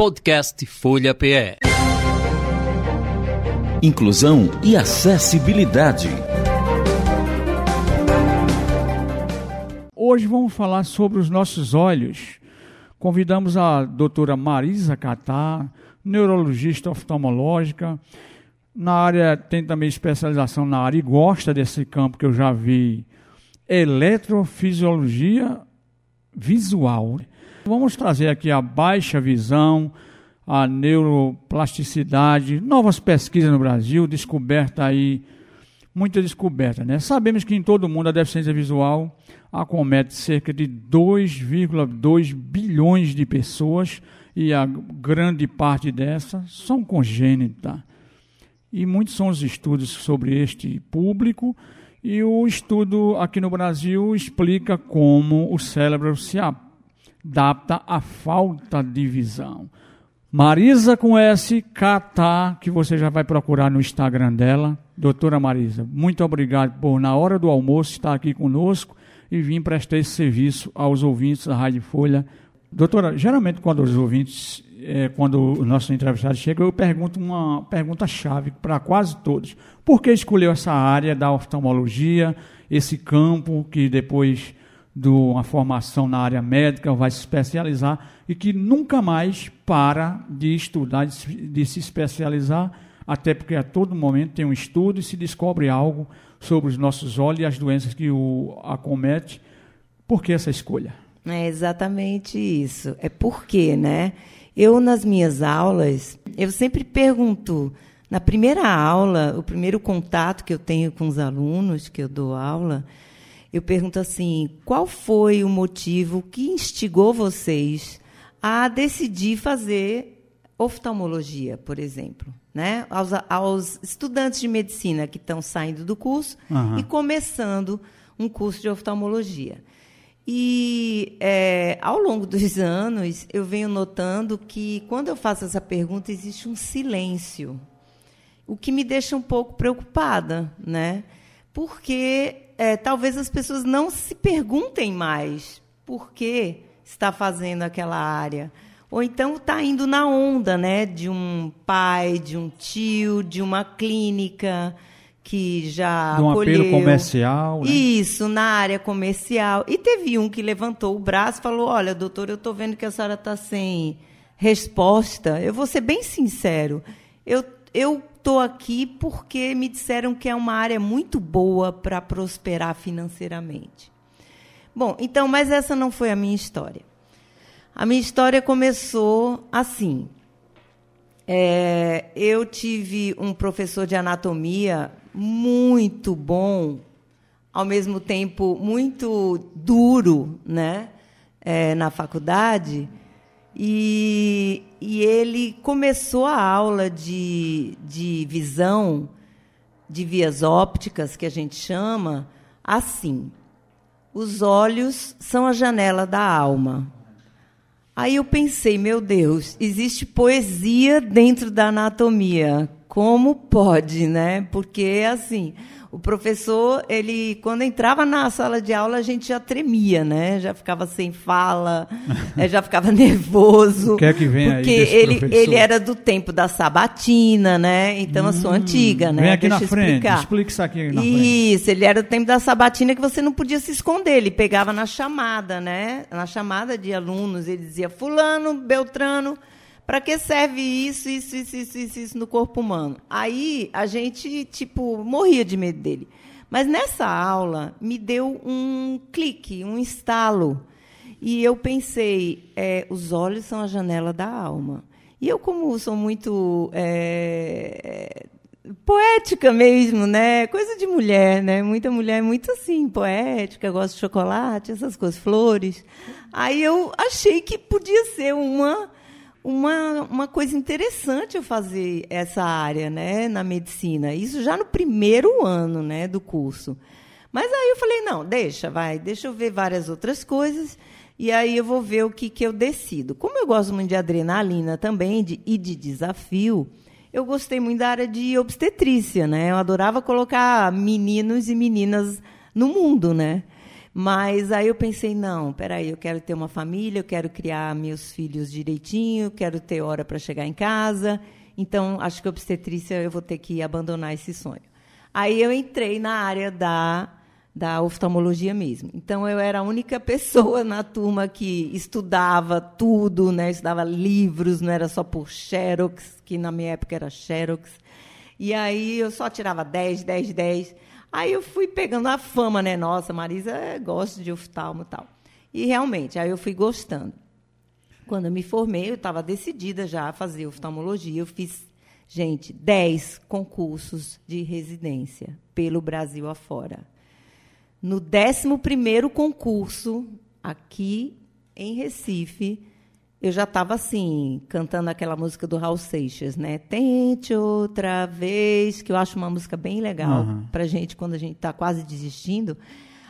Podcast Folha PE. Inclusão e acessibilidade. Hoje vamos falar sobre os nossos olhos. Convidamos a doutora Marisa Catar, neurologista oftalmológica. Na área, tem também especialização na área e gosta desse campo que eu já vi, eletrofisiologia visual. Vamos trazer aqui a baixa visão, a neuroplasticidade, novas pesquisas no Brasil, descoberta aí, muita descoberta, né? Sabemos que em todo o mundo a deficiência visual acomete cerca de 2,2 bilhões de pessoas e a grande parte dessas são congênitas. E muitos são os estudos sobre este público e o estudo aqui no Brasil explica como o cérebro se adapta à falta de visão. Marisa com S, K, que você já vai procurar no Instagram dela. Doutora Marisa, muito obrigado por, na hora do almoço, estar aqui conosco e vir prestar esse serviço aos ouvintes da Rádio Folha. Doutora, geralmente quando os ouvintes, é, quando o nosso entrevistado chega, eu pergunto uma pergunta-chave para quase todos. Por que escolheu essa área da oftalmologia, esse campo que depois de uma formação na área médica, vai se especializar e que nunca mais para de estudar, de se especializar, até porque a todo momento tem um estudo e se descobre algo sobre os nossos olhos e as doenças que o acomete. Por que essa escolha? É exatamente isso. É porque, né? Eu, nas minhas aulas, eu sempre pergunto, na primeira aula, o primeiro contato que eu tenho com os alunos, que eu dou aula, eu pergunto assim: qual foi o motivo que instigou vocês a decidir fazer oftalmologia, por exemplo? Né? Aos, aos estudantes de medicina que estão saindo do curso uhum. e começando um curso de oftalmologia. E é, ao longo dos anos, eu venho notando que quando eu faço essa pergunta, existe um silêncio, o que me deixa um pouco preocupada, né? Porque é, talvez as pessoas não se perguntem mais por que está fazendo aquela área. Ou então está indo na onda né, de um pai, de um tio, de uma clínica que já de um acolheu. apelo comercial. Né? Isso, na área comercial. E teve um que levantou o braço e falou: Olha, doutor, eu estou vendo que a senhora está sem resposta. Eu vou ser bem sincero. Eu, eu estou aqui porque me disseram que é uma área muito boa para prosperar financeiramente. Bom, então, mas essa não foi a minha história. A minha história começou assim. É, eu tive um professor de anatomia muito bom, ao mesmo tempo muito duro, né, é, na faculdade e, e ele começou a aula de, de visão, de vias ópticas, que a gente chama, assim. Os olhos são a janela da alma. Aí eu pensei, meu Deus, existe poesia dentro da anatomia. Como pode, né? Porque assim, o professor, ele quando entrava na sala de aula, a gente já tremia, né? Já ficava sem fala, eh, já ficava nervoso. O que é que vem porque aí ele, professor? ele era do tempo da sabatina, né? Então hum, eu sou antiga, né? Vem aqui Deixa na frente, explicar. explica isso aqui na isso, frente. Isso, ele era do tempo da sabatina que você não podia se esconder, ele pegava na chamada, né? Na chamada de alunos, ele dizia fulano, beltrano, para que serve isso, isso, isso, isso, isso, isso no corpo humano? Aí a gente, tipo, morria de medo dele. Mas nessa aula me deu um clique, um estalo. E eu pensei, é, os olhos são a janela da alma. E eu, como sou muito é, poética mesmo, né? Coisa de mulher, né? Muita mulher muito assim, poética, gosta de chocolate, essas coisas, flores. Aí eu achei que podia ser uma uma, uma coisa interessante eu fazer essa área né, na medicina. Isso já no primeiro ano né, do curso. Mas aí eu falei, não, deixa, vai, deixa eu ver várias outras coisas e aí eu vou ver o que, que eu decido. Como eu gosto muito de adrenalina também de, e de desafio, eu gostei muito da área de obstetrícia, né? Eu adorava colocar meninos e meninas no mundo, né? Mas aí eu pensei, não, peraí, eu quero ter uma família, eu quero criar meus filhos direitinho, quero ter hora para chegar em casa. Então, acho que obstetrícia eu vou ter que abandonar esse sonho. Aí eu entrei na área da, da oftalmologia mesmo. Então, eu era a única pessoa na turma que estudava tudo, né? estudava livros, não era só por Xerox, que na minha época era Xerox. E aí eu só tirava 10, 10, 10. Aí eu fui pegando a fama, né? Nossa, Marisa gosta de oftalmo e tal. E realmente, aí eu fui gostando. Quando eu me formei, eu estava decidida já a fazer oftalmologia. Eu fiz, gente, 10 concursos de residência pelo Brasil afora. No 11 concurso, aqui em Recife, eu já estava assim, cantando aquela música do Raul Seixas, né? Tente outra vez, que eu acho uma música bem legal uhum. para gente quando a gente está quase desistindo.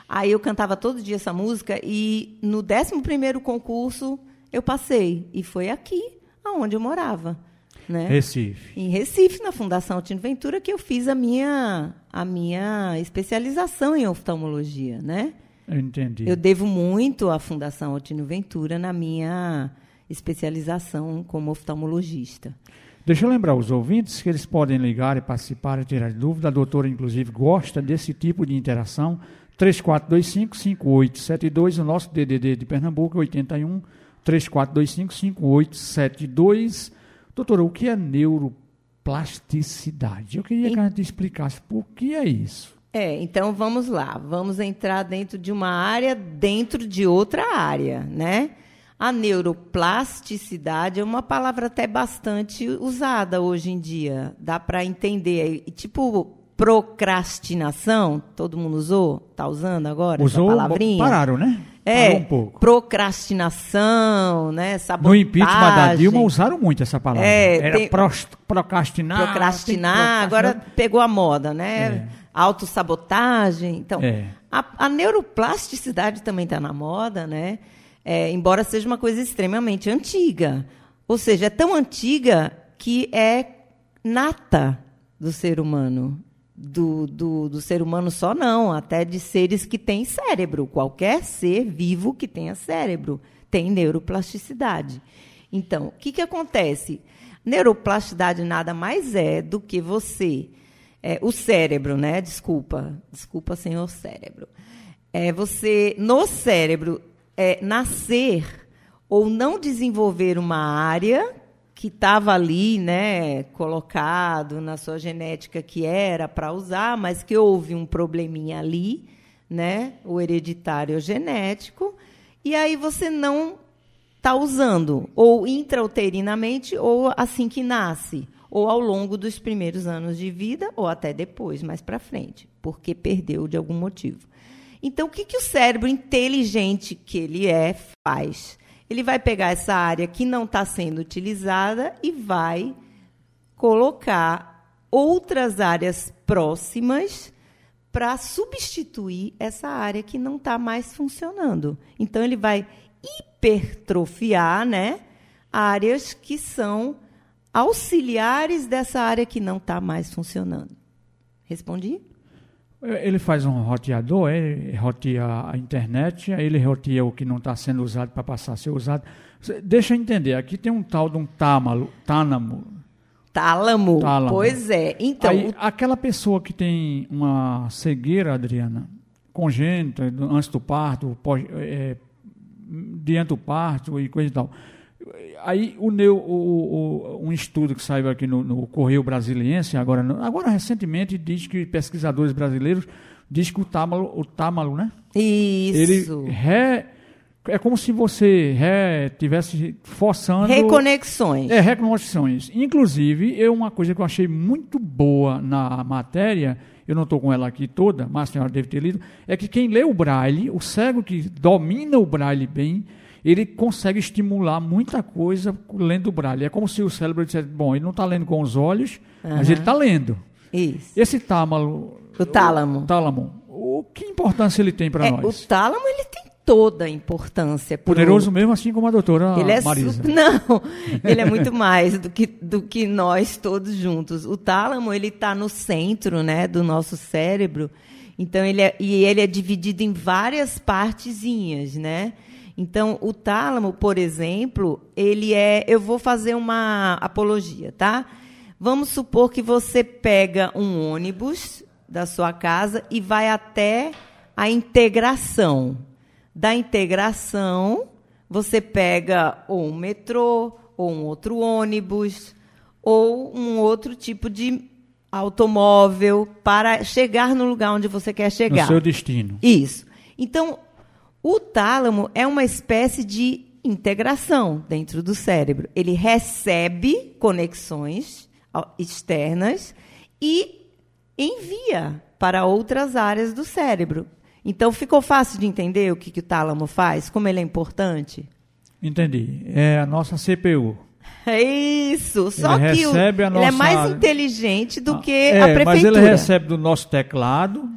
Aí eu cantava todo dia essa música e no 11 concurso eu passei. E foi aqui, aonde eu morava. Né? Recife. Em Recife, na Fundação Altino Ventura, que eu fiz a minha, a minha especialização em oftalmologia, né? Eu entendi. Eu devo muito à Fundação Altino Ventura na minha especialização como oftalmologista. Deixa eu lembrar os ouvintes que eles podem ligar e participar e tirar dúvida. A doutora, inclusive, gosta desse tipo de interação. 3425-5872, o nosso DDD de Pernambuco, 81 3425-5872. Doutora, o que é neuroplasticidade? Eu queria que a gente explicasse por que é isso. É, então vamos lá. Vamos entrar dentro de uma área, dentro de outra área, né? A neuroplasticidade é uma palavra até bastante usada hoje em dia. Dá para entender. Tipo, procrastinação, todo mundo usou? Está usando agora Usou, essa palavrinha? Pararam, né? É, um pouco. procrastinação, né? Sabotagem. No impeachment da Dilma usaram muito essa palavra. É, Era tem, procrastinar. Procrastinar, agora pegou a moda, né? É. Autossabotagem. Então, é. a, a neuroplasticidade também está na moda, né? É, embora seja uma coisa extremamente antiga. Ou seja, é tão antiga que é nata do ser humano. Do, do, do ser humano só não, até de seres que têm cérebro. Qualquer ser vivo que tenha cérebro tem neuroplasticidade. Então, o que, que acontece? Neuroplasticidade nada mais é do que você. É, o cérebro, né? Desculpa. Desculpa, senhor cérebro. É você, no cérebro, é, nascer ou não desenvolver uma área que estava ali, né, colocado na sua genética que era para usar, mas que houve um probleminha ali, né, o hereditário genético, e aí você não está usando, ou intrauterinamente, ou assim que nasce, ou ao longo dos primeiros anos de vida, ou até depois, mais para frente, porque perdeu de algum motivo. Então, o que, que o cérebro inteligente que ele é faz? Ele vai pegar essa área que não está sendo utilizada e vai colocar outras áreas próximas para substituir essa área que não está mais funcionando. Então, ele vai hipertrofiar né, áreas que são auxiliares dessa área que não está mais funcionando. Respondi? Ele faz um roteador, ele roteia a internet, aí ele roteia o que não está sendo usado para passar a ser usado. Deixa eu entender, aqui tem um tal de um tálamo. Tálamo. Tálamo. tálamo. Pois é. Então, aí, aquela pessoa que tem uma cegueira, Adriana, congênita, antes do parto, pós, é, diante do parto e coisa e tal aí o, o, o, um estudo que saiu aqui no, no Correio Brasiliense, agora, agora recentemente, diz que pesquisadores brasileiros diz que o tâmalo, o tâmalo né? Isso. Ele re, é como se você re, tivesse forçando... Reconexões. É, reconexões. Inclusive, é uma coisa que eu achei muito boa na matéria, eu não estou com ela aqui toda, mas a senhora deve ter lido, é que quem lê o braille, o cego que domina o braille bem, ele consegue estimular muita coisa lendo o braille. É como se o cérebro dissesse, bom, ele não está lendo com os olhos, uhum. mas ele está lendo. Isso. Esse tálamo... O tálamo. O tálamo. O que importância ele tem para é, nós? O tálamo, ele tem toda a importância. Pro... Poderoso mesmo, assim como a doutora ele é Marisa. Su... Não, ele é muito mais do que, do que nós todos juntos. O tálamo, ele está no centro né, do nosso cérebro, Então ele é, e ele é dividido em várias partezinhas, né? Então o tálamo, por exemplo, ele é, eu vou fazer uma apologia, tá? Vamos supor que você pega um ônibus da sua casa e vai até a integração. Da integração, você pega ou um metrô, ou um outro ônibus, ou um outro tipo de automóvel para chegar no lugar onde você quer chegar. No seu destino. Isso. Então, o tálamo é uma espécie de integração dentro do cérebro. Ele recebe conexões externas e envia para outras áreas do cérebro. Então, ficou fácil de entender o que, que o tálamo faz, como ele é importante? Entendi. É a nossa CPU. É isso. Só ele que o, ele é mais inteligente do que é, a prefeitura. Mas ele recebe do nosso teclado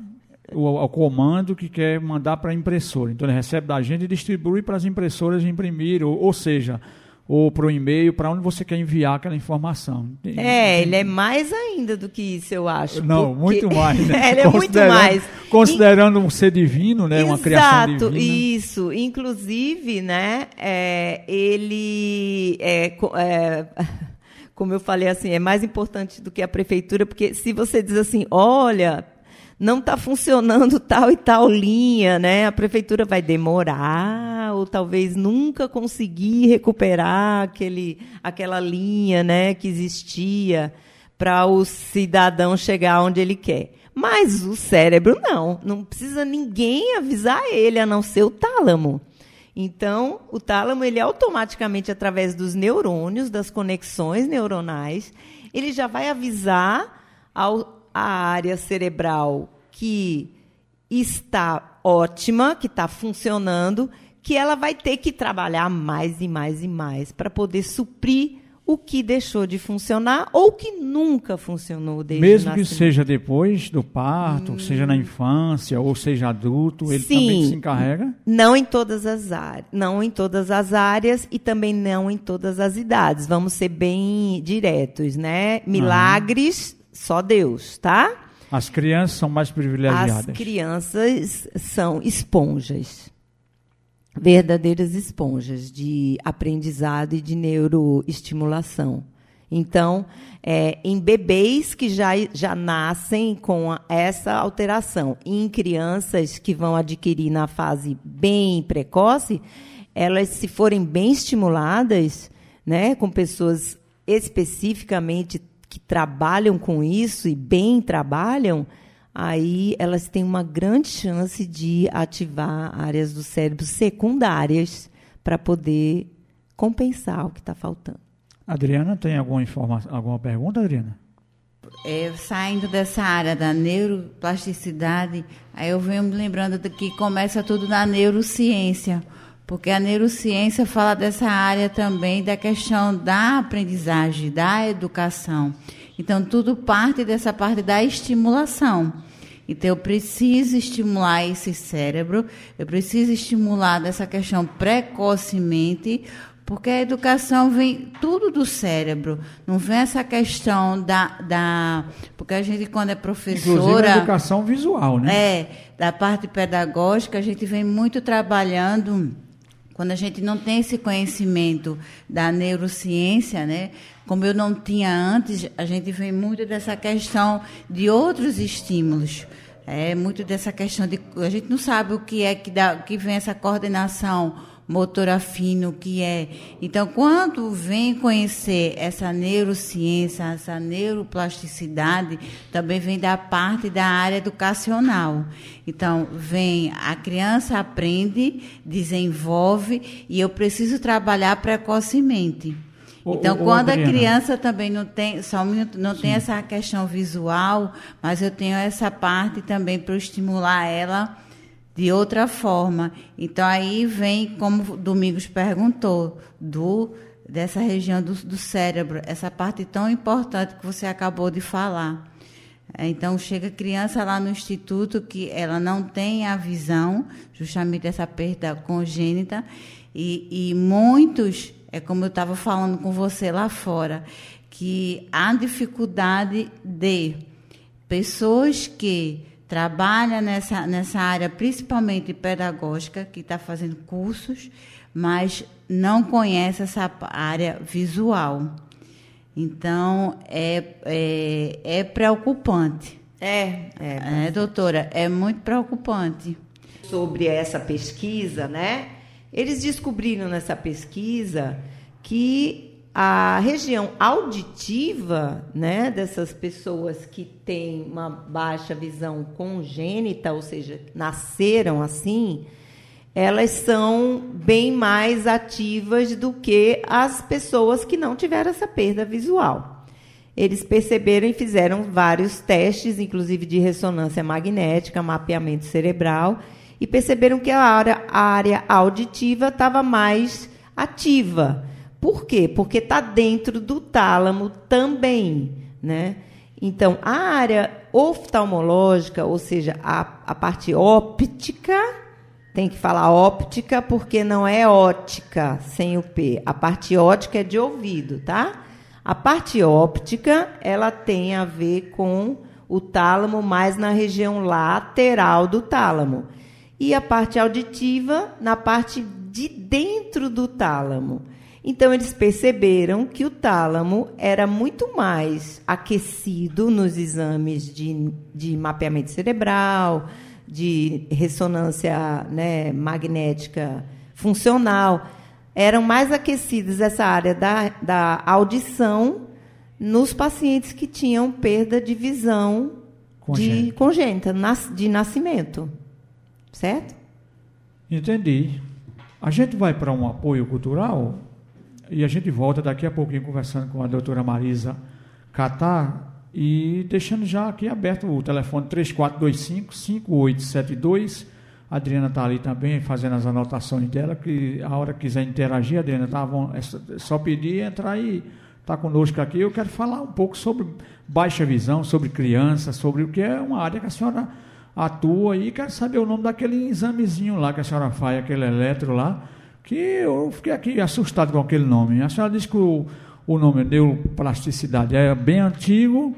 o, comando que quer mandar para a impressora. Então ele recebe da gente e distribui para as impressoras imprimir, ou, ou seja, ou para o e-mail, para onde você quer enviar aquela informação. É, ele é mais ainda do que isso, eu acho. Não, porque... muito mais. Né? ele é muito mais. Considerando um ser divino, né? Exato, uma criação divina. isso. Inclusive, né, é, ele é, é, como eu falei assim, é mais importante do que a prefeitura, porque se você diz assim, olha, não está funcionando tal e tal linha, né? A prefeitura vai demorar ou talvez nunca conseguir recuperar aquele, aquela linha, né, que existia para o cidadão chegar onde ele quer. Mas o cérebro não, não precisa ninguém avisar ele, a não ser o tálamo. Então, o tálamo, ele automaticamente, através dos neurônios, das conexões neuronais, ele já vai avisar ao, a área cerebral que está ótima, que está funcionando, que ela vai ter que trabalhar mais e mais e mais para poder suprir o que deixou de funcionar ou que nunca funcionou desde Mesmo que seja depois do parto, hum. seja na infância ou seja adulto, ele Sim, também se encarrega? Não em todas as áreas, não em todas as áreas e também não em todas as idades. Vamos ser bem diretos, né? Milagres só Deus, tá? As crianças são mais privilegiadas. As crianças são esponjas. Verdadeiras esponjas de aprendizado e de neuroestimulação. Então, é, em bebês que já, já nascem com a, essa alteração, e em crianças que vão adquirir na fase bem precoce, elas, se forem bem estimuladas, né, com pessoas especificamente que trabalham com isso e bem trabalham, aí elas têm uma grande chance de ativar áreas do cérebro secundárias para poder compensar o que está faltando. Adriana, tem alguma informação, alguma pergunta, Adriana? É, saindo dessa área da neuroplasticidade, aí eu venho me lembrando de que começa tudo na neurociência, porque a neurociência fala dessa área também da questão da aprendizagem, da educação. Então, tudo parte dessa parte da estimulação. Então, eu preciso estimular esse cérebro, eu preciso estimular dessa questão precocemente, porque a educação vem tudo do cérebro, não vem essa questão da. da porque a gente, quando é professora. Inclusive a educação visual, né? É, da parte pedagógica, a gente vem muito trabalhando quando a gente não tem esse conhecimento da neurociência, né? Como eu não tinha antes, a gente vê muito dessa questão de outros estímulos. É muito dessa questão de a gente não sabe o que é que dá, que vem essa coordenação motora fino que é. Então, quando vem conhecer essa neurociência, essa neuroplasticidade, também vem da parte da área educacional. Então, vem a criança aprende, desenvolve e eu preciso trabalhar precocemente. Então, quando a criança também não tem, só um minuto, não Sim. tem essa questão visual, mas eu tenho essa parte também para estimular ela de outra forma. Então aí vem, como o Domingos perguntou, do dessa região do, do cérebro, essa parte tão importante que você acabou de falar. É, então chega criança lá no instituto que ela não tem a visão, justamente essa perda congênita, e, e muitos, é como eu estava falando com você lá fora, que há dificuldade de pessoas que trabalha nessa, nessa área, principalmente pedagógica, que está fazendo cursos, mas não conhece essa área visual. Então, é, é, é preocupante. É, é. É, doutora, é muito preocupante. Sobre essa pesquisa, né? Eles descobriram nessa pesquisa que a região auditiva, né, dessas pessoas que têm uma baixa visão congênita, ou seja, nasceram assim, elas são bem mais ativas do que as pessoas que não tiveram essa perda visual. Eles perceberam e fizeram vários testes, inclusive de ressonância magnética, mapeamento cerebral, e perceberam que a área, a área auditiva estava mais ativa. Por quê? Porque está dentro do tálamo também, né? Então, a área oftalmológica, ou seja, a, a parte óptica, tem que falar óptica porque não é ótica sem o P. A parte ótica é de ouvido, tá? A parte óptica, ela tem a ver com o tálamo mais na região lateral do tálamo. E a parte auditiva na parte de dentro do tálamo. Então, eles perceberam que o tálamo era muito mais aquecido nos exames de, de mapeamento cerebral, de ressonância né, magnética funcional. Eram mais aquecidas essa área da, da audição nos pacientes que tinham perda de visão de congênita, de nascimento. Certo? Entendi. A gente vai para um apoio cultural e a gente volta daqui a pouquinho conversando com a doutora Marisa Catar e deixando já aqui aberto o telefone 3425-5872. A Adriana está ali também fazendo as anotações dela, que a hora que quiser interagir, Adriana, tá, é só pedir entrar e está conosco aqui. Eu quero falar um pouco sobre baixa visão, sobre criança, sobre o que é uma área que a senhora atua e quero saber o nome daquele examezinho lá que a senhora faz, aquele eletro lá que eu fiquei aqui assustado com aquele nome. A senhora disse que o, o nome neuroplasticidade é bem antigo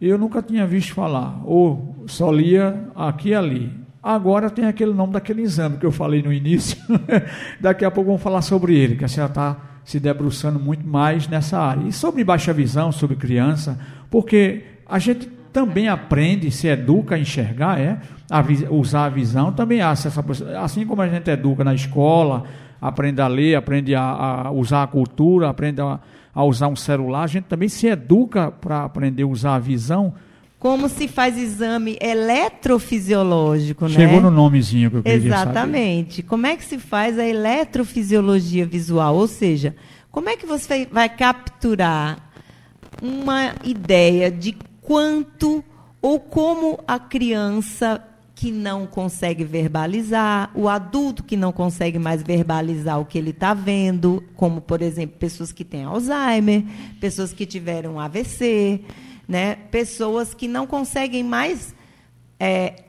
e eu nunca tinha visto falar, ou só lia aqui e ali. Agora tem aquele nome daquele exame que eu falei no início. Daqui a pouco vamos falar sobre ele, que a senhora está se debruçando muito mais nessa área. E sobre baixa visão, sobre criança, porque a gente também aprende, se educa a enxergar, é, a usar a visão, também há essa, assim como a gente educa na escola, aprende a ler, aprende a, a usar a cultura, aprende a, a, usar um celular. A gente também se educa para aprender a usar a visão. Como se faz exame eletrofisiológico, Chegou né? Chegou no nomezinho que eu queria Exatamente. Saber. Como é que se faz a eletrofisiologia visual? Ou seja, como é que você vai capturar uma ideia de quanto ou como a criança que não consegue verbalizar, o adulto que não consegue mais verbalizar o que ele está vendo, como, por exemplo, pessoas que têm Alzheimer, pessoas que tiveram AVC, né? pessoas que não conseguem mais é,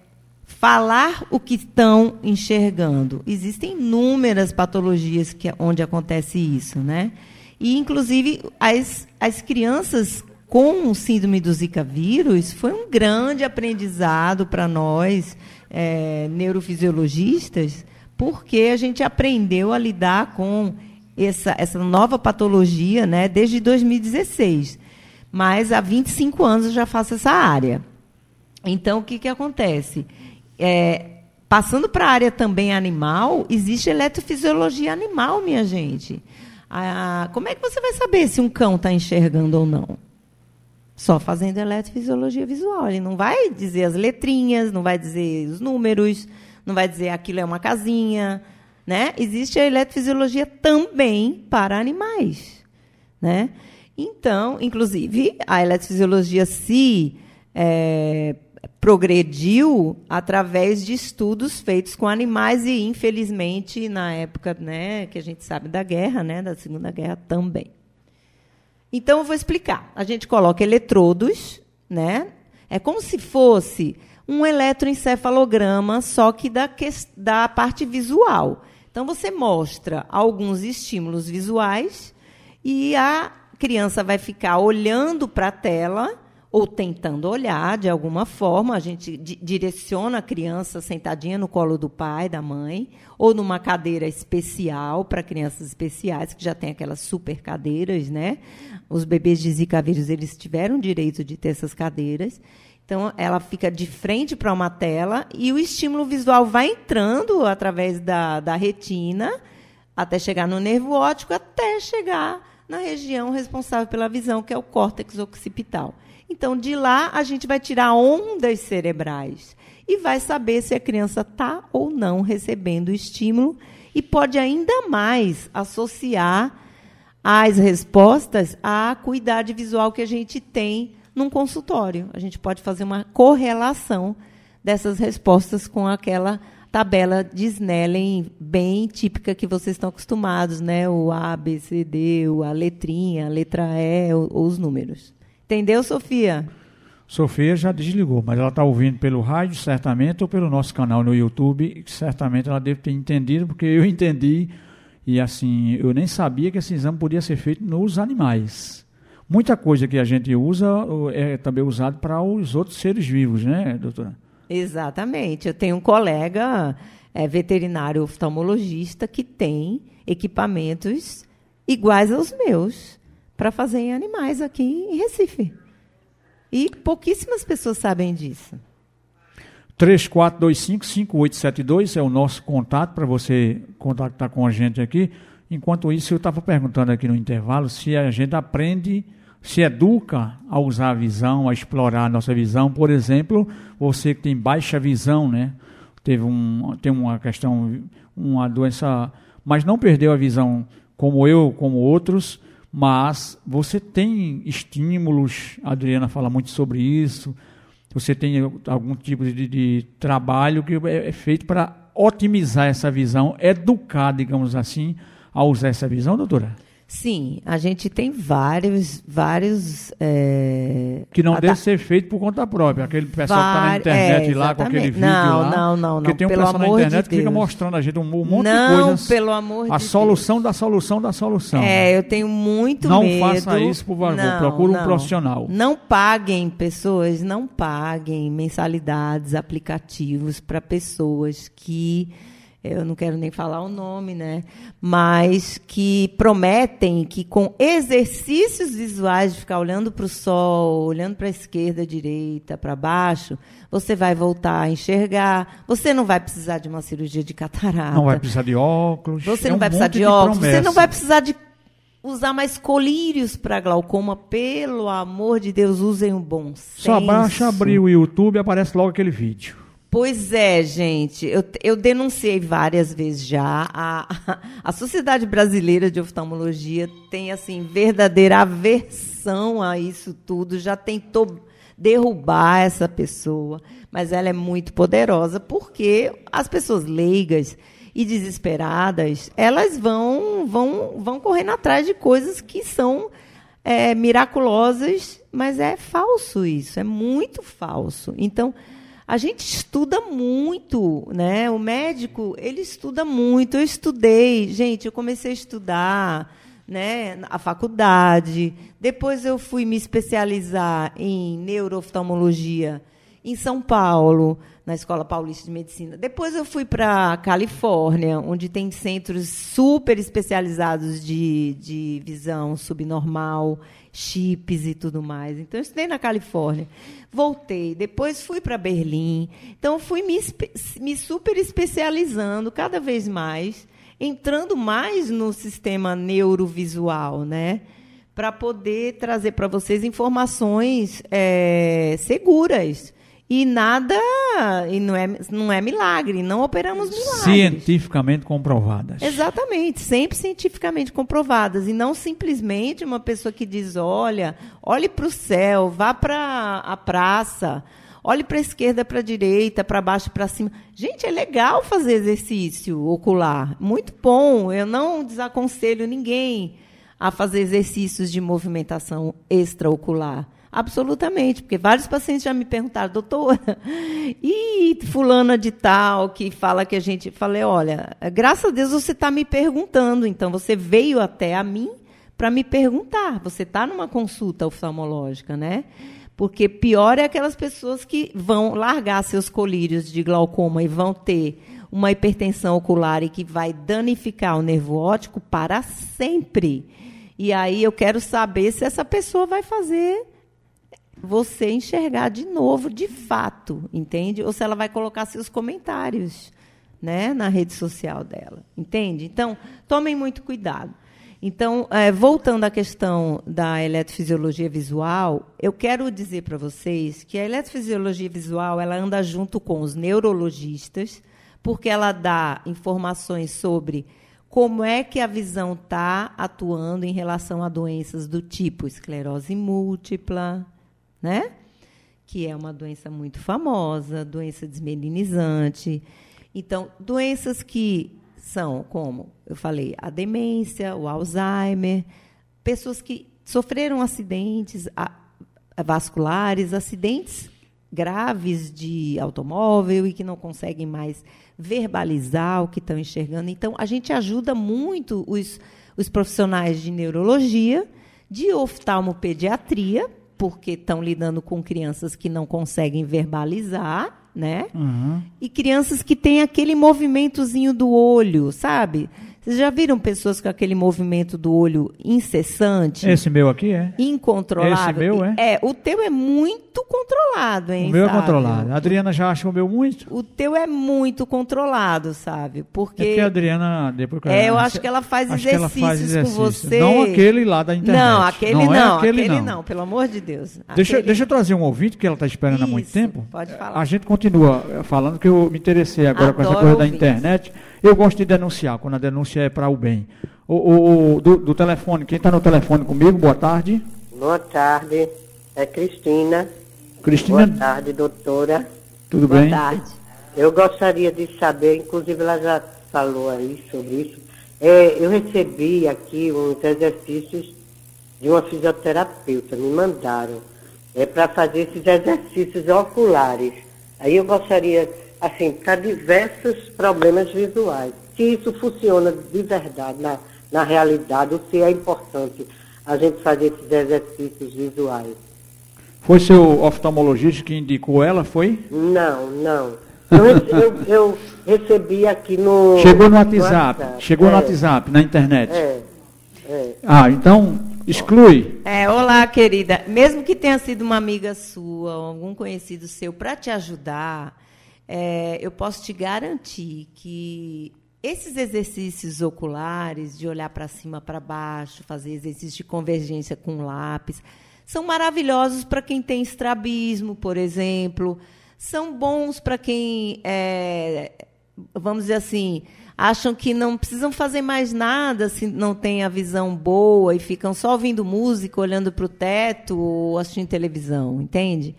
falar o que estão enxergando. Existem inúmeras patologias que, onde acontece isso. Né? E, inclusive, as, as crianças com o síndrome do Zika vírus foi um grande aprendizado para nós, é, neurofisiologistas, porque a gente aprendeu a lidar com essa, essa nova patologia né, desde 2016. Mas há 25 anos eu já faço essa área. Então, o que, que acontece? É, passando para a área também animal, existe eletrofisiologia animal, minha gente. Ah, como é que você vai saber se um cão está enxergando ou não? Só fazendo eletrofisiologia visual. Ele não vai dizer as letrinhas, não vai dizer os números, não vai dizer aquilo é uma casinha. Né? Existe a eletrofisiologia também para animais. Né? Então, inclusive, a eletrofisiologia se é, progrediu através de estudos feitos com animais e, infelizmente, na época né, que a gente sabe da guerra, né, da Segunda Guerra também. Então, eu vou explicar. A gente coloca eletrodos, né? É como se fosse um eletroencefalograma, só que da, da parte visual. Então, você mostra alguns estímulos visuais e a criança vai ficar olhando para a tela, ou tentando olhar de alguma forma, a gente di direciona a criança sentadinha no colo do pai, da mãe, ou numa cadeira especial para crianças especiais, que já tem aquelas super cadeiras, né? Os bebês de Zika vírus, eles tiveram direito de ter essas cadeiras. Então, ela fica de frente para uma tela e o estímulo visual vai entrando através da, da retina até chegar no nervo óptico, até chegar na região responsável pela visão, que é o córtex occipital. Então, de lá, a gente vai tirar ondas cerebrais e vai saber se a criança está ou não recebendo o estímulo e pode ainda mais associar as respostas à acuidade visual que a gente tem num consultório. A gente pode fazer uma correlação dessas respostas com aquela tabela de Snellen bem típica que vocês estão acostumados, né? O A, B, C, D, a letrinha, a letra E, os números. Entendeu, Sofia? Sofia já desligou, mas ela está ouvindo pelo rádio, certamente, ou pelo nosso canal no YouTube, certamente ela deve ter entendido, porque eu entendi, e assim, eu nem sabia que esse exame podia ser feito nos animais. Muita coisa que a gente usa é também usado para os outros seres vivos, né, doutora? Exatamente. Eu tenho um colega é, veterinário oftalmologista que tem equipamentos iguais aos meus para fazer em animais aqui em Recife. E pouquíssimas pessoas sabem disso. 3425-5872 é o nosso contato para você contactar com a gente aqui. Enquanto isso, eu estava perguntando aqui no intervalo se a gente aprende, se educa a usar a visão, a explorar a nossa visão. Por exemplo, você que tem baixa visão, né? Teve um, tem uma questão, uma doença, mas não perdeu a visão como eu, como outros mas você tem estímulos, a Adriana fala muito sobre isso, você tem algum tipo de, de trabalho que é, é feito para otimizar essa visão, educar, digamos assim, a usar essa visão, doutora? Sim, a gente tem vários, vários. É... Que não deve ser feito por conta própria. Aquele pessoal que está na internet é, lá com aquele vídeo não, lá. Não, não, não. Porque tem um pessoal na internet de que fica mostrando a gente um monte não, de coisas. pelo amor a de solução Deus. da solução da solução. É, eu tenho muito não medo. Não faça isso, por favor. Não, Procure não. um profissional. Não paguem, pessoas, não paguem mensalidades, aplicativos para pessoas que eu não quero nem falar o nome, né? Mas que prometem que com exercícios visuais de ficar olhando para o sol, olhando para a esquerda, direita, para baixo, você vai voltar a enxergar. Você não vai precisar de uma cirurgia de catarata. Não vai precisar de óculos. Você é não um vai precisar monte de óculos. promessa. Você não vai precisar de usar mais colírios para glaucoma. Pelo amor de Deus, usem um bom senso. Só baixa abrir o YouTube e aparece logo aquele vídeo. Pois é, gente. Eu, eu denunciei várias vezes já. A, a Sociedade Brasileira de Oftalmologia tem, assim, verdadeira aversão a isso tudo. Já tentou derrubar essa pessoa, mas ela é muito poderosa porque as pessoas leigas e desesperadas, elas vão, vão, vão correndo atrás de coisas que são é, miraculosas, mas é falso isso, é muito falso. Então, a gente estuda muito, né? O médico, ele estuda muito. Eu estudei, gente, eu comecei a estudar, né, a faculdade. Depois eu fui me especializar em neurooftalmologia em São Paulo, na Escola Paulista de Medicina. Depois eu fui para a Califórnia, onde tem centros super especializados de, de visão subnormal, chips e tudo mais. Então, eu estudei na Califórnia. Voltei, depois fui para Berlim. Então, fui me, me super especializando cada vez mais, entrando mais no sistema neurovisual, né? Para poder trazer para vocês informações é, seguras e nada, e não é, não é milagre, não operamos milagres. Cientificamente comprovadas. Exatamente, sempre cientificamente comprovadas. E não simplesmente uma pessoa que diz: olha, olhe para o céu, vá para a praça, olhe para a esquerda, para a direita, para baixo, para cima. Gente, é legal fazer exercício ocular, muito bom. Eu não desaconselho ninguém a fazer exercícios de movimentação extraocular. Absolutamente, porque vários pacientes já me perguntaram, doutora, e fulana de tal que fala que a gente. Falei, olha, graças a Deus você está me perguntando, então você veio até a mim para me perguntar. Você está numa consulta oftalmológica, né? Porque pior é aquelas pessoas que vão largar seus colírios de glaucoma e vão ter uma hipertensão ocular e que vai danificar o nervo óptico para sempre. E aí eu quero saber se essa pessoa vai fazer você enxergar de novo, de fato, entende? Ou se ela vai colocar seus comentários, né, na rede social dela, entende? Então, tomem muito cuidado. Então, é, voltando à questão da eletrofisiologia visual, eu quero dizer para vocês que a eletrofisiologia visual ela anda junto com os neurologistas, porque ela dá informações sobre como é que a visão está atuando em relação a doenças do tipo esclerose múltipla, né? Que é uma doença muito famosa, doença desmelinizante. Então, doenças que são como eu falei, a demência, o Alzheimer, pessoas que sofreram acidentes vasculares, acidentes graves de automóvel e que não conseguem mais verbalizar o que estão enxergando. Então, a gente ajuda muito os, os profissionais de neurologia, de oftalmopediatria, porque estão lidando com crianças que não conseguem verbalizar, né? Uhum. E crianças que têm aquele movimentozinho do olho, sabe? Vocês já viram pessoas com aquele movimento do olho incessante? Esse meu aqui é? Incontrolável. Esse meu é? É, o teu é muito controlado, hein? O meu é sabe? é controlado. A Adriana já acha o meu muito? O teu é muito controlado, sabe? Porque. É porque a Adriana. Depois é, eu acho que ela faz exercícios ela faz exercício. com você. Não aquele lá da internet. Não, aquele não. não é aquele, aquele não. não. pelo amor de Deus. Deixa, aquele... deixa eu trazer um ouvinte que ela está esperando Isso, há muito tempo. Pode falar. A gente continua falando que eu me interessei agora Adoro com essa coisa da internet. Eu gosto de denunciar, quando a denúncia é para o bem. O, o, o do, do, telefone, quem está no telefone comigo, boa tarde. Boa tarde, é Cristina. Cristina. Boa tarde, doutora. Tudo boa bem? Boa tarde. Eu gostaria de saber, inclusive ela já falou aí sobre isso, é, eu recebi aqui uns exercícios de uma fisioterapeuta, me mandaram, é para fazer esses exercícios oculares. Aí eu gostaria assim, para diversos problemas visuais. Se isso funciona de verdade na, na realidade, ou se é importante a gente fazer esses exercícios visuais. Foi seu oftalmologista que indicou ela, foi? Não, não. Eu, eu, eu recebi aqui no. Chegou no WhatsApp. No WhatsApp. Chegou é, no WhatsApp, na internet. É, é. Ah, então exclui. É, olá, querida. Mesmo que tenha sido uma amiga sua, ou algum conhecido seu, para te ajudar, é, eu posso te garantir que esses exercícios oculares, de olhar para cima, para baixo, fazer exercício de convergência com lápis, são maravilhosos para quem tem estrabismo, por exemplo. São bons para quem, é, vamos dizer assim, acham que não precisam fazer mais nada se não tem a visão boa e ficam só ouvindo música, olhando para o teto ou assistindo televisão, entende?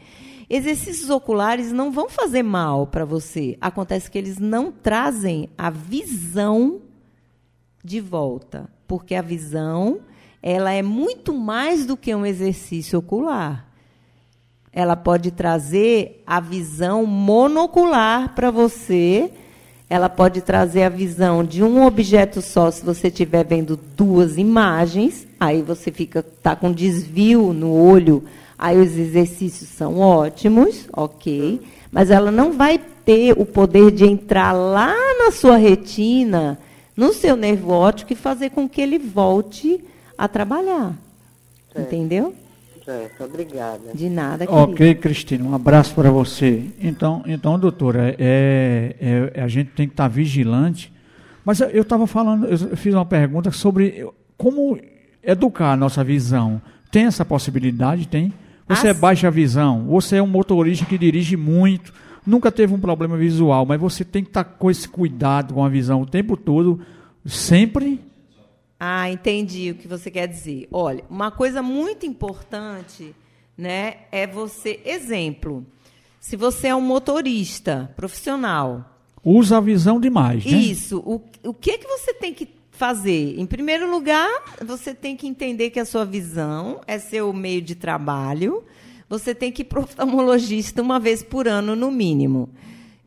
Exercícios oculares não vão fazer mal para você. Acontece que eles não trazem a visão de volta, porque a visão ela é muito mais do que um exercício ocular. Ela pode trazer a visão monocular para você. Ela pode trazer a visão de um objeto só se você estiver vendo duas imagens. Aí você fica tá com desvio no olho Aí os exercícios são ótimos, ok, mas ela não vai ter o poder de entrar lá na sua retina, no seu nervo óptico e fazer com que ele volte a trabalhar. Certo. Entendeu? Certo, obrigada. De nada, querida. Ok, Cristina, um abraço para você. Então, então doutora, é, é, a gente tem que estar vigilante. Mas eu estava falando, eu fiz uma pergunta sobre como educar a nossa visão. Tem essa possibilidade? Tem? Você é baixa visão, você é um motorista que dirige muito, nunca teve um problema visual, mas você tem que estar tá com esse cuidado com a visão o tempo todo, sempre. Ah, entendi o que você quer dizer. Olha, uma coisa muito importante, né, é você, exemplo, se você é um motorista profissional, usa a visão demais, né? Isso. O, o que que você tem que fazer? Em primeiro lugar, você tem que entender que a sua visão é seu meio de trabalho. Você tem que ir para oftalmologista uma vez por ano, no mínimo,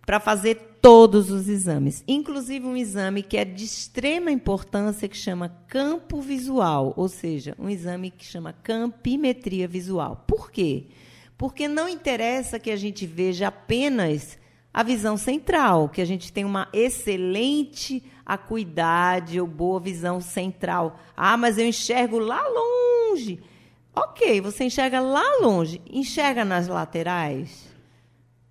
para fazer todos os exames, inclusive um exame que é de extrema importância que chama campo visual, ou seja, um exame que chama campimetria visual. Por quê? Porque não interessa que a gente veja apenas a visão central, que a gente tenha uma excelente acuidade ou boa visão central. Ah, mas eu enxergo lá longe. Ok, você enxerga lá longe. Enxerga nas laterais?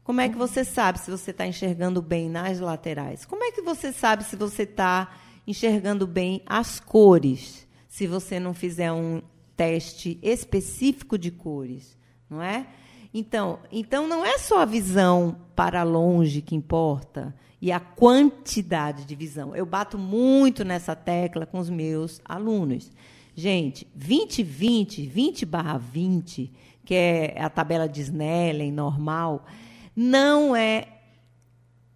Como é que você sabe se você está enxergando bem nas laterais? Como é que você sabe se você está enxergando bem as cores? Se você não fizer um teste específico de cores, não é? Então, então não é só a visão para longe que importa e a quantidade de visão. Eu bato muito nessa tecla com os meus alunos. Gente, 20-20, 20 barra 20, que é a tabela de Snellen normal, não é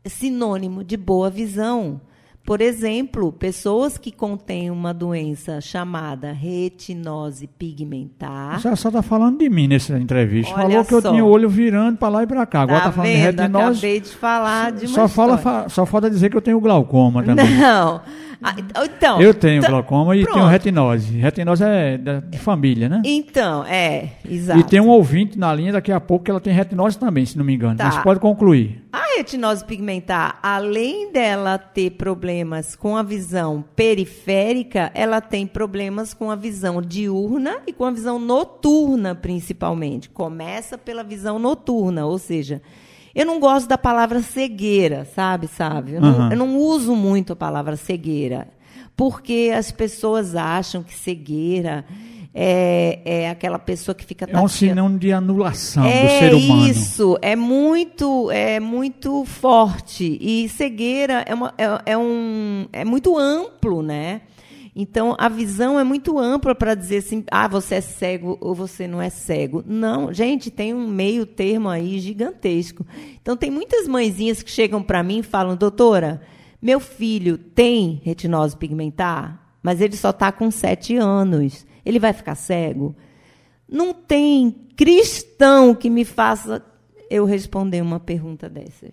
sinônimo de boa visão. Por exemplo, pessoas que contêm uma doença chamada retinose pigmentar. Você só está falando de mim nessa entrevista. Olha Falou que eu tinha o olho virando para lá e para cá. Agora Tá está falando de vendo? retinose. Acabei de falar de uma Só, fala, história. só falta dizer que eu tenho glaucoma também. Não. Ah, Então, Eu tenho então- glaucoma e pronto. tenho retinose. Retinose é da- de família, né? Então, é, exato. E tem um ouvinte na linha daqui a pouco que ela tem retinose também, se não me engano. Tá. Mas pode concluir. A retinose pigmentar, além dela ter problemas com a visão periférica, ela tem problemas com a visão diurna e com a visão noturna, principalmente. Começa pela visão noturna, ou seja, eu não gosto da palavra cegueira, sabe, sabe? Eu, não, Aham. eu não uso muito a palavra cegueira, porque as pessoas acham que cegueira é, é aquela pessoa que fica É um tateando- sinônimo de anulação do é ser humano. isso, é muito, é muito forte e cegueira é, uma, é, é um, é muito amplo, né? Então a visão é muito ampla para dizer assim, ah, você é cego ou você não é cego. Não, gente, tem um meio termo aí gigantesco. Então tem muitas mãezinhas que chegam para mim e falam, doutora, meu filho tem retinose pigmentar, mas ele só está com sete anos. Ele vai ficar cego? Não tem cristão que me faça eu responder uma pergunta dessas.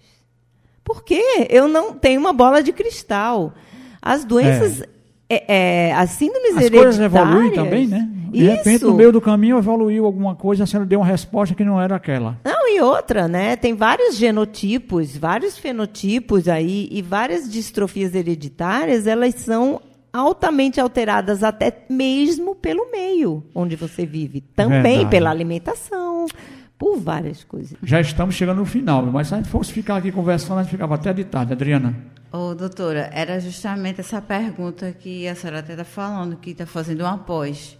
Por quê? Eu não tenho uma bola de cristal. As doenças, é, é, as síndromes As coisas evoluem também, né? De Isso. repente, no meio do caminho, evoluiu alguma coisa, você deu uma resposta que não era aquela. Não, e outra, né? Tem vários genotipos, vários fenotipos aí, e várias distrofias hereditárias, elas são altamente alteradas até mesmo pelo meio onde você vive. Também Verdade. pela alimentação, por várias coisas. Já estamos chegando no final, mas se a gente fosse ficar aqui conversando, a gente ficava até de tarde. Adriana, Ô, doutora, era justamente essa pergunta que a senhora até está falando, que está fazendo um após.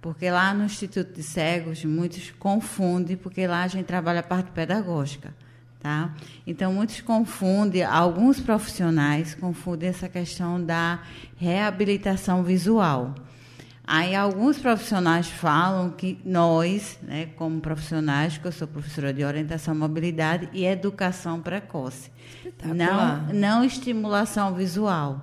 Porque lá no Instituto de Cegos, muitos confundem, porque lá a gente trabalha a parte pedagógica. Tá? Então, muitos confundem, alguns profissionais confundem essa questão da reabilitação visual. Aí alguns profissionais falam que nós, né, como profissionais, que eu sou professora de orientação à mobilidade e educação precoce, não, não estimulação visual.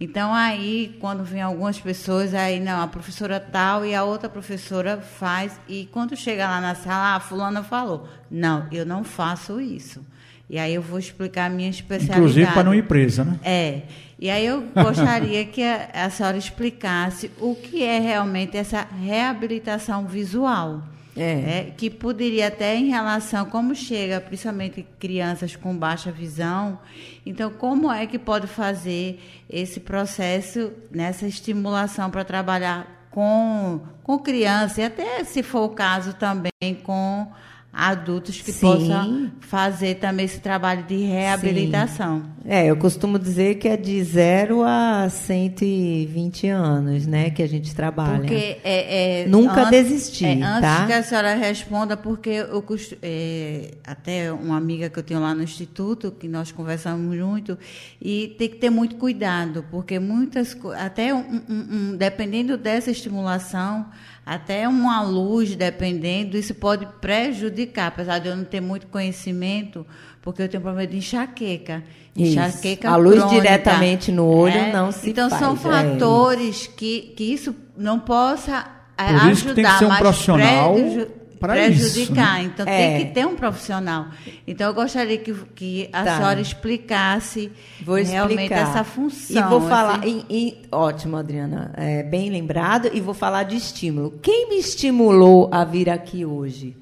Então aí, quando vem algumas pessoas, aí não, a professora tal e a outra professora faz e quando chega lá na sala, ah, a fulana falou, não, eu não faço isso. E aí eu vou explicar a minha especialidade. inclusive para não ir presa, né? É. E aí eu gostaria que a, a senhora explicasse o que é realmente essa reabilitação visual. É. né? que poderia até em relação como chega, principalmente crianças com baixa visão. Então, como é que pode fazer esse processo nessa estimulação para trabalhar com com criança e até se for o caso também com adultos que Sim. possam fazer também esse trabalho de reabilitação. É, eu costumo dizer que é de 0 a 120 anos, né, que a gente trabalha. Porque é, é, Nunca antes- desistir, é, antes tá? que a senhora responda, porque eu costu- é, até uma amiga que eu tenho lá no instituto, que nós conversamos muito, e tem que ter muito cuidado, porque muitas até um, um- um- dependendo dessa estimulação, até uma luz, dependendo, isso pode prejudicar, apesar de eu não ter muito conhecimento, porque eu tenho problema de enxaqueca. Isso. Enxaqueca A luz crônica. diretamente no olho não se Então são faz, é. fatores que, que isso não possa é, Por isso que ajudar, tem que ser um mas profissional preju- Pra prejudicar. isso, né? Então É. tem que ter um profissional. Então eu gostaria que, que a Tá. senhora explicasse Vou realmente explicar. essa função. E vou falar. assim. e- e- ótimo, Adriana. É, bem lembrado. E vou falar de estímulo. Quem me estimulou a vir aqui hoje?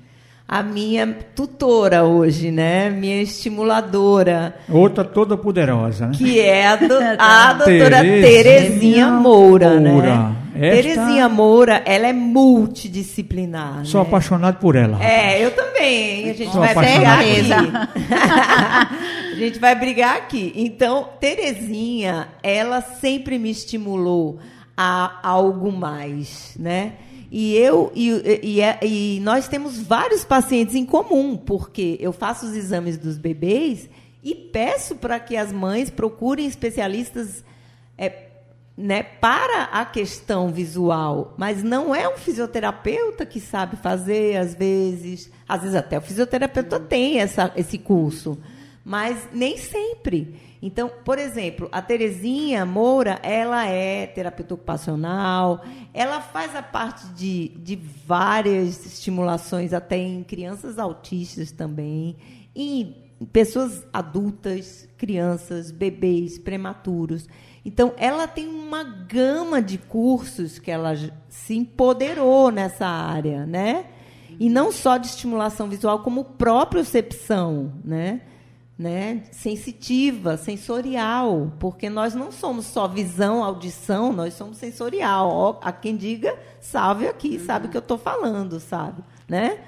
A minha tutora hoje, né? Minha estimuladora. Outra toda poderosa, né? Que é a, do- a doutora Terezinha Terezinha Moura, né? Moura. Esta- Terezinha Moura, ela é multidisciplinar. Sou né? apaixonado por ela. É, eu também. A gente Sou vai brigar aqui. a gente vai brigar aqui. Então, Terezinha, ela sempre me estimulou a algo mais, né? E eu e, e, e- e nós temos vários pacientes em comum, porque eu faço os exames dos bebês e peço para que as mães procurem especialistas é, né, para a questão visual, mas não é um fisioterapeuta que sabe fazer, às vezes. Às vezes até o fisioterapeuta tem essa, esse curso, mas nem sempre. Então, por exemplo, a Terezinha Moura, ela é terapeuta ocupacional, ela faz a parte de, de várias estimulações, até em crianças autistas também, em pessoas adultas, crianças, bebês, prematuros. Então, ela tem uma gama de cursos que ela se empoderou nessa área, né? E não só de estimulação visual, como propriocepção, né? Né? Sensitiva, sensorial, porque nós não somos só visão, audição, nós somos sensorial. Ó, a quem diga, salve aqui, sabe o que eu estou falando, sabe? Né?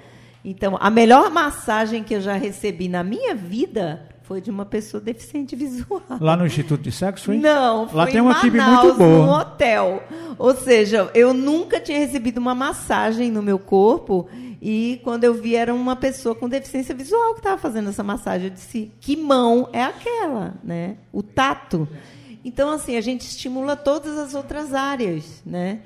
Então, a melhor massagem que eu já recebi na minha vida foi de uma pessoa deficiente visual. Lá no Instituto de Sexo, hein? Não, foi Lá tem em uma equipe muito boa. num hotel. Ou seja, eu nunca tinha recebido uma massagem no meu corpo e quando eu vi era uma pessoa com deficiência visual que estava fazendo essa massagem. Eu disse, que mão é aquela, né? O tato. Então, assim, a gente estimula todas as outras áreas, né?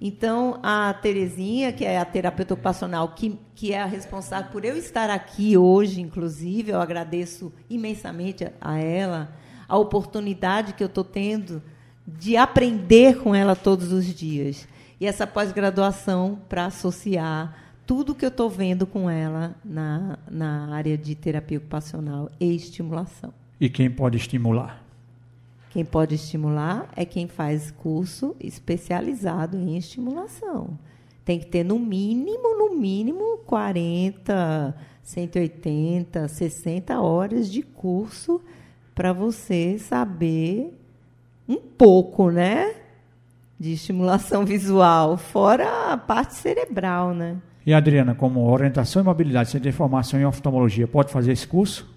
Então, a Terezinha, que é a terapeuta ocupacional, que, que é a responsável por eu estar aqui hoje, inclusive, eu agradeço imensamente a- ela, a oportunidade que eu estou tendo de aprender com ela todos os dias. E essa pós-graduação para associar tudo que eu estou vendo com ela na, na área de terapia ocupacional e estimulação. E quem pode estimular? Quem pode estimular é quem faz curso especializado em estimulação. Tem que ter no mínimo, no mínimo 40, 180, 60 horas de curso para você saber um pouco, né? De estimulação visual, fora a parte cerebral, né? E a Adriana, como orientação e mobilidade, você tem formação em oftalmologia, pode fazer esse curso?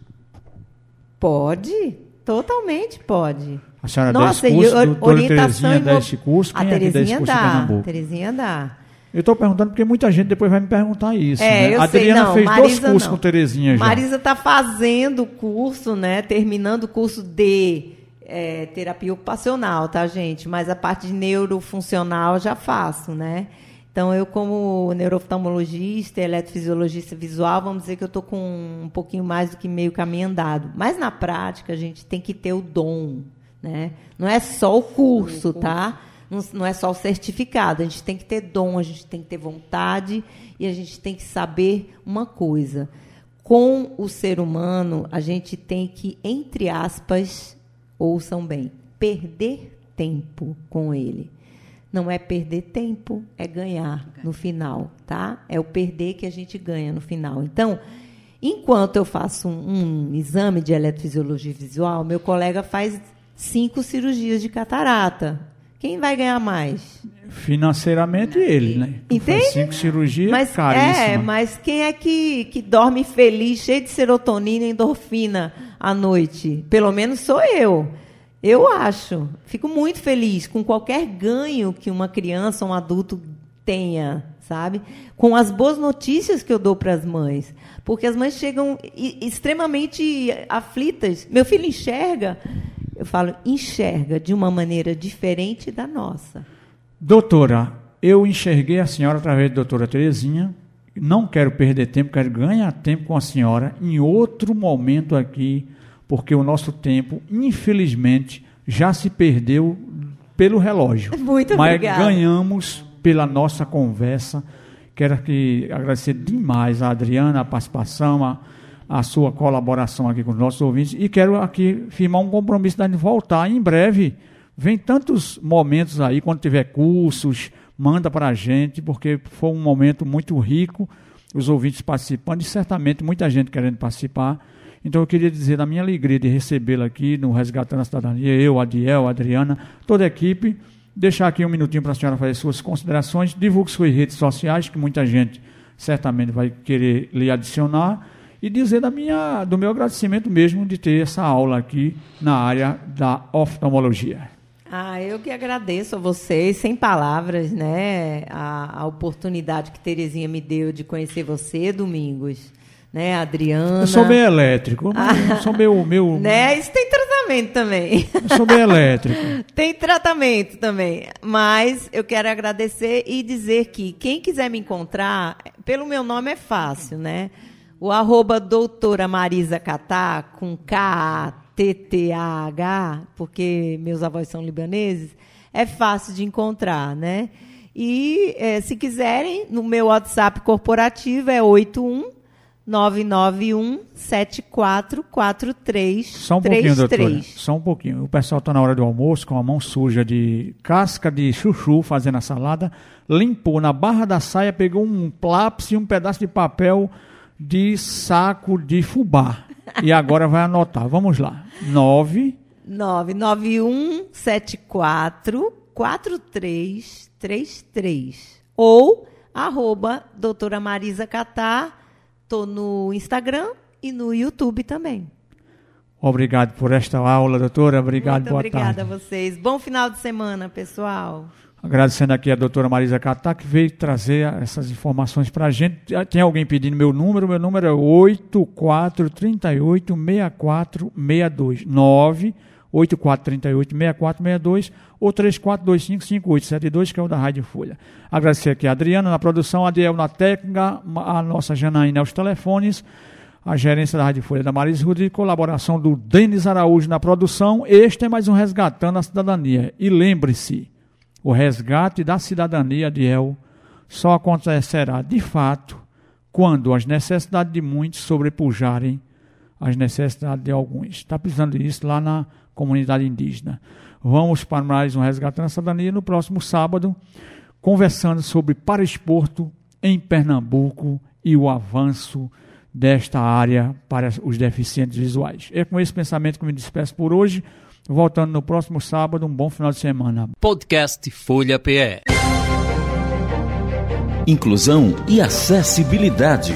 Pode, totalmente pode. A senhora Nossa, dá esse curso, or- doutora Terezinha dá esse curso, A quem é que dá esse Terezinha curso em dá, Pernambuco? Terezinha dá. Eu estou perguntando porque muita gente depois vai me perguntar isso. É, né? eu a sei, Adriana não, fez dois Marisa cursos não. com Terezinha já. Marisa está fazendo o curso, né? Terminando o curso de é, terapia ocupacional, tá, gente? Mas a parte de neurofuncional eu já faço, né? Então, eu, como neurooftalmologista, eletrofisiologista visual, vamos dizer que eu estou com um pouquinho mais do que meio caminho andado. Mas, na prática, a gente tem que ter o dom, né? Não é só o curso, tá? Não, não é só o certificado. A gente tem que ter dom, a gente tem que ter vontade e a gente tem que saber uma coisa. Com o ser humano, a gente tem que, entre aspas, ouçam bem, perder tempo com ele. Não é perder tempo, é ganhar no final, tá? É o perder que a gente ganha no final. Então, enquanto eu faço um, um exame de eletrofisiologia visual, meu colega faz cinco cirurgias de catarata. Quem vai ganhar mais? Financeiramente ele, né? Entende? Faz cinco cirurgias, Mas, caríssima. é, mas quem é que, que dorme feliz, cheio de serotonina e endorfina à noite? Pelo menos sou eu. Eu acho. Fico muito feliz com qualquer ganho que uma criança um adulto tenha, sabe? Com as boas notícias que eu dou para as mães. Porque as mães chegam extremamente aflitas. Meu filho enxerga. Eu falo, enxerga de uma maneira diferente da nossa. Doutora, eu enxerguei a senhora através da doutora Terezinha. Não quero perder tempo, quero ganhar tempo com a senhora em outro momento aqui, porque o nosso tempo, infelizmente, já se perdeu pelo relógio. Muito Mas obrigada. ganhamos pela nossa conversa, Quero aqui agradecer demais a Adriana, a participação, a, a sua colaboração aqui com os nossos ouvintes e quero aqui firmar um compromisso de voltar em breve. Vem tantos momentos aí, quando tiver cursos, manda para a gente, porque foi um momento muito rico, os ouvintes participando e certamente muita gente querendo participar. Então eu queria dizer da minha alegria de recebê-la aqui no Resgatando a Cidadania, eu, Adiel, Adriana, toda a equipe. Deixar aqui um minutinho para a senhora fazer suas considerações, divulgue suas redes sociais, que muita gente certamente vai querer lhe adicionar, e dizer da minha, do meu agradecimento mesmo de ter essa aula aqui na área da oftalmologia. Ah, eu que agradeço a vocês, sem palavras, né? A, a oportunidade que Terezinha me deu de conhecer você, Domingos né, Adriana. Eu sou bem elétrico, eu sou meu, meu... Né, isso tem tratamento também. Eu sou bem elétrico. tem tratamento também, mas eu quero agradecer e dizer que quem quiser me encontrar, pelo meu nome é fácil, né? O arroba doutora Marisa Catá, com K-A-T-T-A-H, porque meus avós são libaneses, é fácil de encontrar, né? E é, se quiserem, no meu WhatsApp corporativo é 81 991 7443 Só um pouquinho, doutora. Só um pouquinho. O pessoal está na hora do almoço com a mão suja de casca de chuchu fazendo a salada. Limpou na barra da saia, pegou um lápis e um pedaço de papel de saco de fubá. E agora vai anotar. Vamos lá. 9 991 74 4333 ou arroba doutora Marisa Catar Estou no Instagram e no YouTube também. Obrigado por esta aula, doutora. Obrigado, Muito boa obrigada tarde. a vocês. Bom final de semana, pessoal. Agradecendo aqui a doutora Marisa Catá, que veio trazer essas informações para a gente. Tem alguém pedindo meu número? Meu número é 8438-6462. 8438-6462 ou 3425-5872, que é o da Rádio Folha. Agradecer aqui a Adriana na produção, a Adiel na técnica, a nossa Janaína aos telefones, a gerência da Rádio Folha da Maris Rodrigues, colaboração do Denis Araújo na produção. Este é mais um Resgatando a Cidadania. E lembre-se, o resgate da cidadania, Adiel, só acontecerá de fato quando as necessidades de muitos sobrepujarem as necessidades de alguns. Está precisando disso lá na comunidade indígena. Vamos para mais um Resgatando a Cidadania no próximo sábado, conversando sobre paraesporto em Pernambuco e o avanço desta área para os deficientes visuais. É com esse pensamento que me despeço por hoje. Voltando no próximo sábado, um bom final de semana. Podcast Folha PE. Inclusão e acessibilidade.